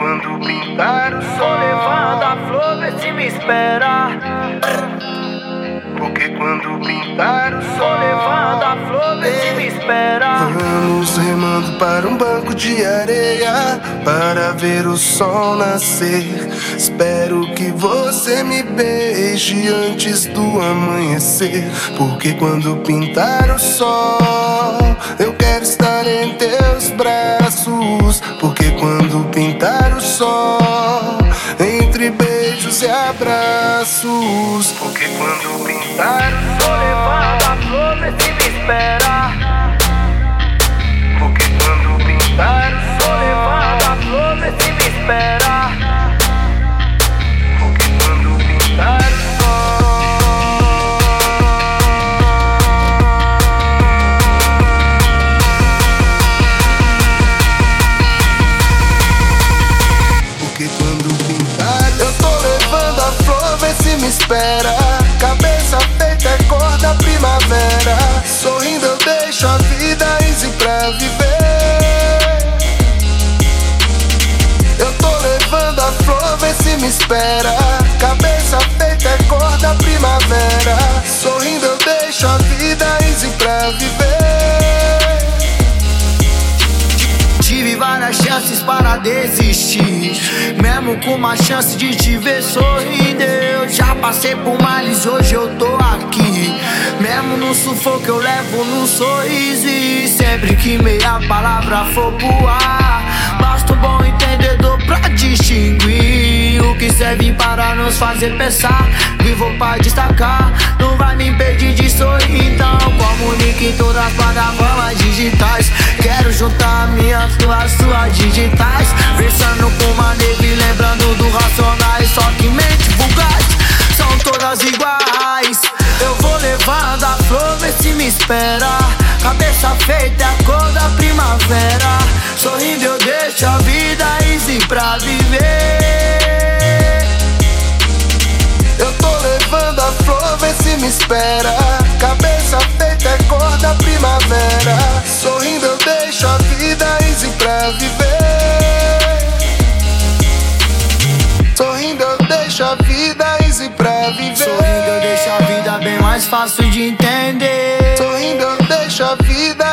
quando pintar o sol levando a flor, vê se me espera. Porque quando pintar o sol levando a flor, vê se me espera. Vamos remando para um banco de areia Para ver o sol nascer Espero que você me beije antes do amanhecer Porque quando pintar o sol sol Entre beijos e abraços Porque quando pintar sol levando a flor, se me espera. Me espera. Cabeça feita é cor da primavera. Sorrindo eu deixo a vida easy pra viver. Tive várias chances para desistir. Mesmo com uma chance de te ver sorrindo, eu já passei por males, hoje eu tô aqui. Mesmo no sufoco, eu levo no sorriso. E sempre que meia palavra for pro ar, basta um bom entendedor pra distinguir serve para nos fazer pensar. Vivo pra destacar, não vai me impedir de sorrir. Então, comunique em todas as plataformas digitais. Quero juntar minhas duas suas digitais. Versando com uma negra e lembrando do racionais. Só que mente vulgares são todas iguais. Eu vou levando a flor, vê se me espera. Cabeça feita é a cor da primavera. Sorrindo eu deixo a vida easy pra viver. Me espera. Cabeça feita é cor da primavera. Sorrindo eu deixo a vida easy pra viver. Sorrindo eu deixo a vida easy pra viver. Sorrindo eu deixo a vida bem mais fácil de entender. Sorrindo eu deixo a vida